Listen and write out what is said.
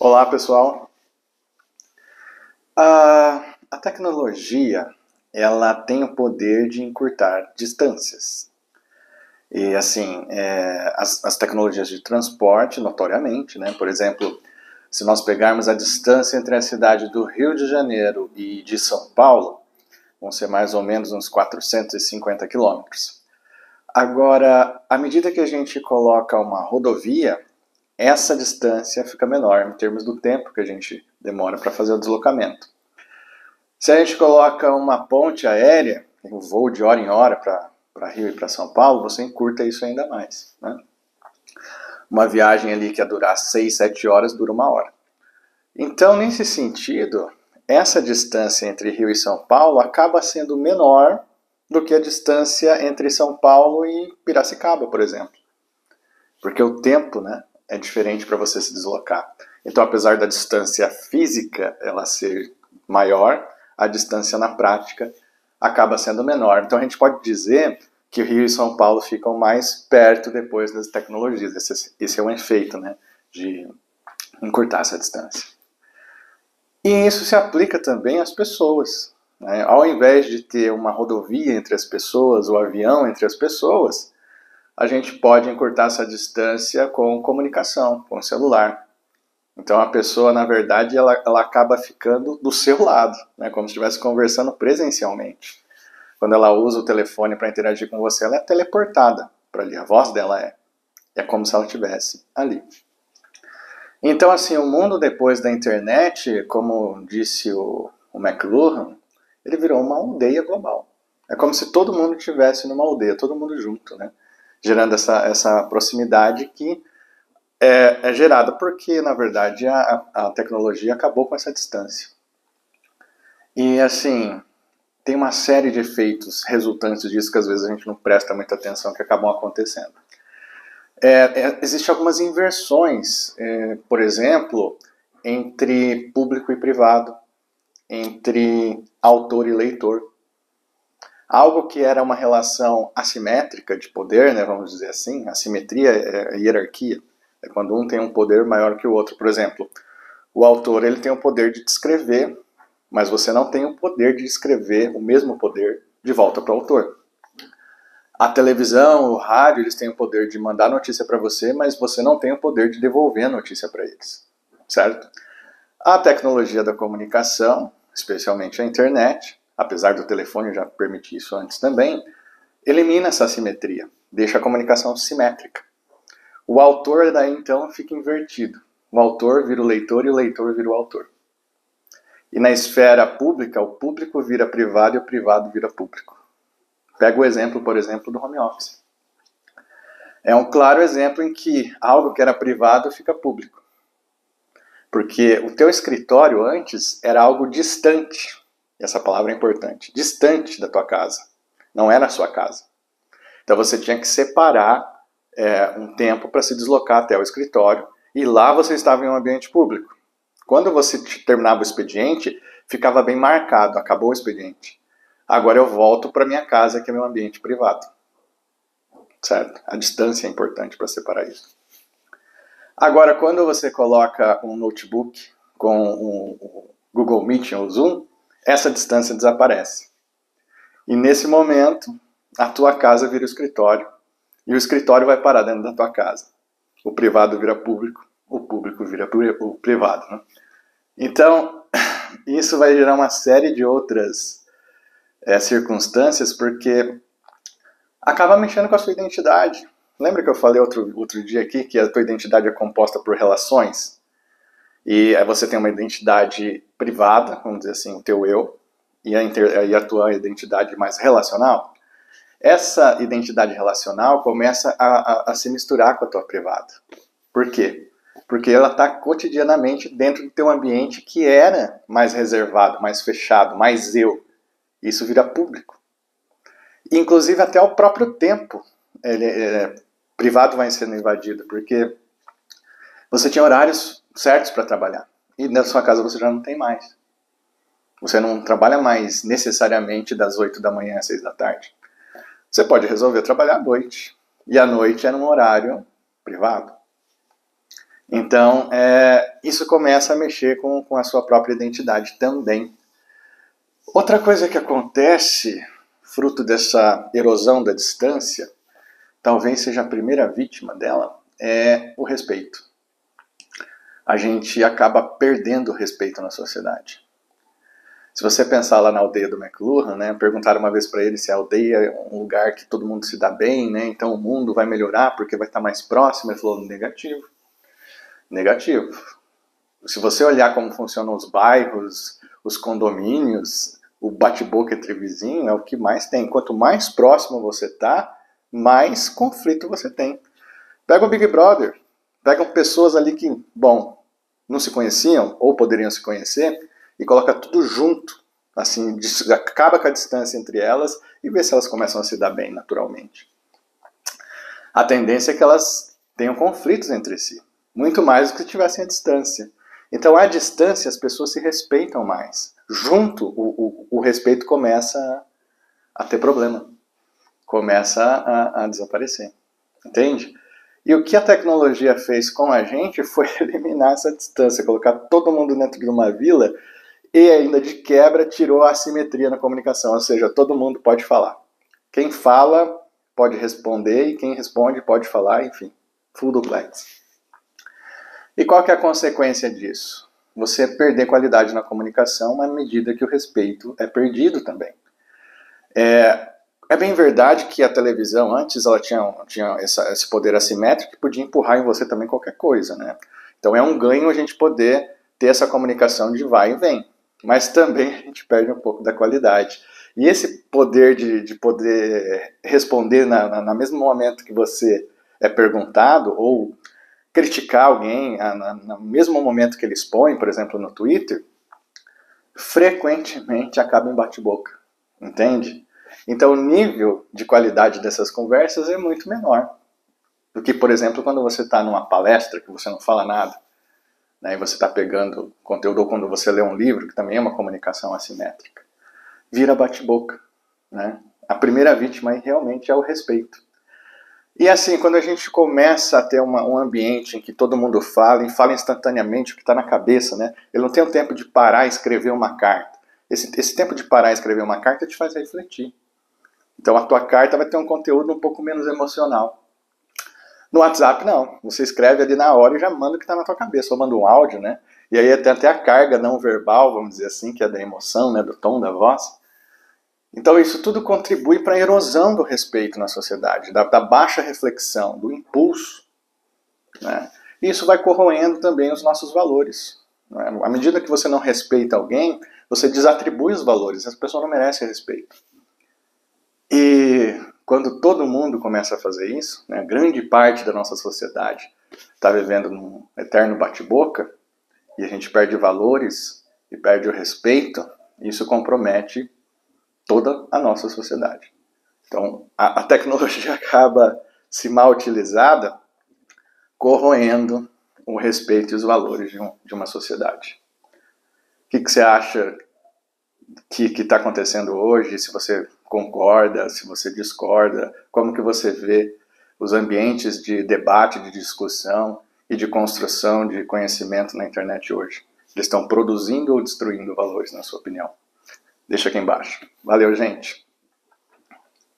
Olá, pessoal. A, a tecnologia ela tem o poder de encurtar distâncias. E assim, é, as, as tecnologias de transporte, notoriamente, né? por exemplo, se nós pegarmos a distância entre a cidade do Rio de Janeiro e de São Paulo, vão ser mais ou menos uns 450 quilômetros. Agora, à medida que a gente coloca uma rodovia, essa distância fica menor em termos do tempo que a gente demora para fazer o deslocamento. Se a gente coloca uma ponte aérea, um voo de hora em hora para Rio e para São Paulo, você encurta isso ainda mais. Né? Uma viagem ali que ia durar 6, 7 horas dura uma hora. Então, nesse sentido, essa distância entre Rio e São Paulo acaba sendo menor do que a distância entre São Paulo e Piracicaba, por exemplo. Porque o tempo, né, é diferente para você se deslocar. Então, apesar da distância física ela ser maior, a distância na prática acaba sendo menor. Então, a gente pode dizer que Rio e São Paulo ficam mais perto depois das tecnologias. Esse, esse é um efeito né, de encurtar essa distância. E isso se aplica também às pessoas. Né? Ao invés de ter uma rodovia entre as pessoas, o avião entre as pessoas, a gente pode encurtar essa distância com comunicação, com celular. Então a pessoa, na verdade, ela, ela acaba ficando do seu lado, né, como se estivesse conversando presencialmente. Quando ela usa o telefone para interagir com você, ela é teleportada para ali, a voz dela é. É como se ela estivesse ali. Então, assim, o mundo depois da internet, como disse o, o McLuhan, ele virou uma aldeia global. É como se todo mundo estivesse numa aldeia, todo mundo junto, né? Gerando essa, essa proximidade que é, é gerada porque, na verdade, a, a tecnologia acabou com essa distância. E, assim, tem uma série de efeitos resultantes disso que às vezes a gente não presta muita atenção que acabam acontecendo. É, é, Existem algumas inversões, é, por exemplo, entre público e privado, entre autor e leitor algo que era uma relação assimétrica de poder, né, vamos dizer assim, assimetria é hierarquia, é quando um tem um poder maior que o outro. Por exemplo, o autor ele tem o poder de descrever, mas você não tem o poder de escrever o mesmo poder de volta para o autor. A televisão, o rádio, eles têm o poder de mandar notícia para você, mas você não tem o poder de devolver a notícia para eles, certo? A tecnologia da comunicação, especialmente a internet, apesar do telefone já permitir isso antes também, elimina essa assimetria, deixa a comunicação simétrica. O autor daí então fica invertido. O autor vira o leitor e o leitor vira o autor. E na esfera pública, o público vira privado e o privado vira público. Pega o exemplo, por exemplo, do home office. É um claro exemplo em que algo que era privado fica público. Porque o teu escritório antes era algo distante essa palavra é importante, distante da tua casa. Não era a sua casa. Então você tinha que separar é, um tempo para se deslocar até o escritório e lá você estava em um ambiente público. Quando você terminava o expediente, ficava bem marcado, acabou o expediente. Agora eu volto para minha casa, que é meu ambiente privado. Certo? A distância é importante para separar isso. Agora, quando você coloca um notebook com um Google Meet ou Zoom, essa distância desaparece. E nesse momento, a tua casa vira o escritório e o escritório vai parar dentro da tua casa. O privado vira público, o público vira o privado. Né? Então, isso vai gerar uma série de outras é, circunstâncias, porque acaba mexendo com a sua identidade. Lembra que eu falei outro, outro dia aqui que a tua identidade é composta por relações? E aí você tem uma identidade privada, vamos dizer assim, o teu eu, e a, e a tua identidade mais relacional. Essa identidade relacional começa a, a, a se misturar com a tua privada. Por quê? Porque ela está cotidianamente dentro do teu ambiente que era mais reservado, mais fechado, mais eu. Isso vira público. Inclusive até o próprio tempo ele, é, privado vai sendo invadido, porque você tinha horários certos para trabalhar. E na sua casa você já não tem mais. Você não trabalha mais necessariamente das 8 da manhã às 6 da tarde. Você pode resolver trabalhar à noite. E à noite é num horário privado. Então, é, isso começa a mexer com, com a sua própria identidade também. Outra coisa que acontece, fruto dessa erosão da distância, talvez seja a primeira vítima dela, é o respeito. A gente acaba perdendo respeito na sociedade. Se você pensar lá na aldeia do McLuhan, né, perguntaram uma vez para ele se a aldeia é um lugar que todo mundo se dá bem, né, então o mundo vai melhorar porque vai estar mais próximo. Ele falou negativo negativo. Se você olhar como funcionam os bairros, os condomínios, o bate-boca entre vizinhos é o que mais tem. Quanto mais próximo você está, mais conflito você tem. Pega o Big Brother, pegam pessoas ali que, bom, não se conheciam ou poderiam se conhecer e coloca tudo junto, assim, acaba com a distância entre elas e vê se elas começam a se dar bem naturalmente. A tendência é que elas tenham conflitos entre si muito mais do que se estivessem à distância. Então, à distância, as pessoas se respeitam mais. Junto, o, o, o respeito começa a, a, ter problema, começa a, a desaparecer. Entende? E o que a tecnologia fez com a gente foi eliminar essa distância, colocar todo mundo dentro de uma vila e ainda de quebra tirou a assimetria na comunicação, ou seja, todo mundo pode falar. Quem fala pode responder e quem responde pode falar, enfim, full duplex. E qual que é a consequência disso? Você perder qualidade na comunicação à medida que o respeito é perdido também. É, é bem verdade que a televisão, antes, ela tinha, tinha essa, esse poder assimétrico que podia empurrar em você também qualquer coisa, né? Então é um ganho a gente poder ter essa comunicação de vai e vem. Mas também a gente perde um pouco da qualidade. E esse poder de, de poder responder na, na, no mesmo momento que você é perguntado, ou criticar alguém no mesmo momento que ele expõe, por exemplo, no Twitter, frequentemente acaba em bate-boca, entende? Então o nível de qualidade dessas conversas é muito menor do que, por exemplo, quando você está numa palestra que você não fala nada, né, e você está pegando conteúdo, ou quando você lê um livro, que também é uma comunicação assimétrica. Vira bate-boca. Né? A primeira vítima aí realmente é o respeito. E assim, quando a gente começa a ter uma, um ambiente em que todo mundo fala e fala instantaneamente o que está na cabeça, né? Ele não tem o tempo de parar e escrever uma carta. Esse, esse tempo de parar e escrever uma carta te faz refletir. Então a tua carta vai ter um conteúdo um pouco menos emocional. No WhatsApp, não. Você escreve ali na hora e já manda o que está na tua cabeça. Ou manda um áudio, né? E aí tem até a carga não verbal, vamos dizer assim, que é da emoção, né? Do tom da voz. Então, isso tudo contribui para a erosão do respeito na sociedade, da, da baixa reflexão, do impulso. Né? E isso vai corroendo também os nossos valores. Né? À medida que você não respeita alguém, você desatribui os valores, essa pessoa não merece respeito. E quando todo mundo começa a fazer isso, né, grande parte da nossa sociedade está vivendo num eterno bate-boca, e a gente perde valores e perde o respeito, isso compromete toda a nossa sociedade. Então, a, a tecnologia acaba, se mal utilizada, corroendo o respeito e os valores de, um, de uma sociedade. O que, que você acha que está acontecendo hoje? Se você concorda, se você discorda, como que você vê os ambientes de debate, de discussão e de construção de conhecimento na internet hoje? Eles estão produzindo ou destruindo valores, na sua opinião? Deixa aqui embaixo. Valeu, gente!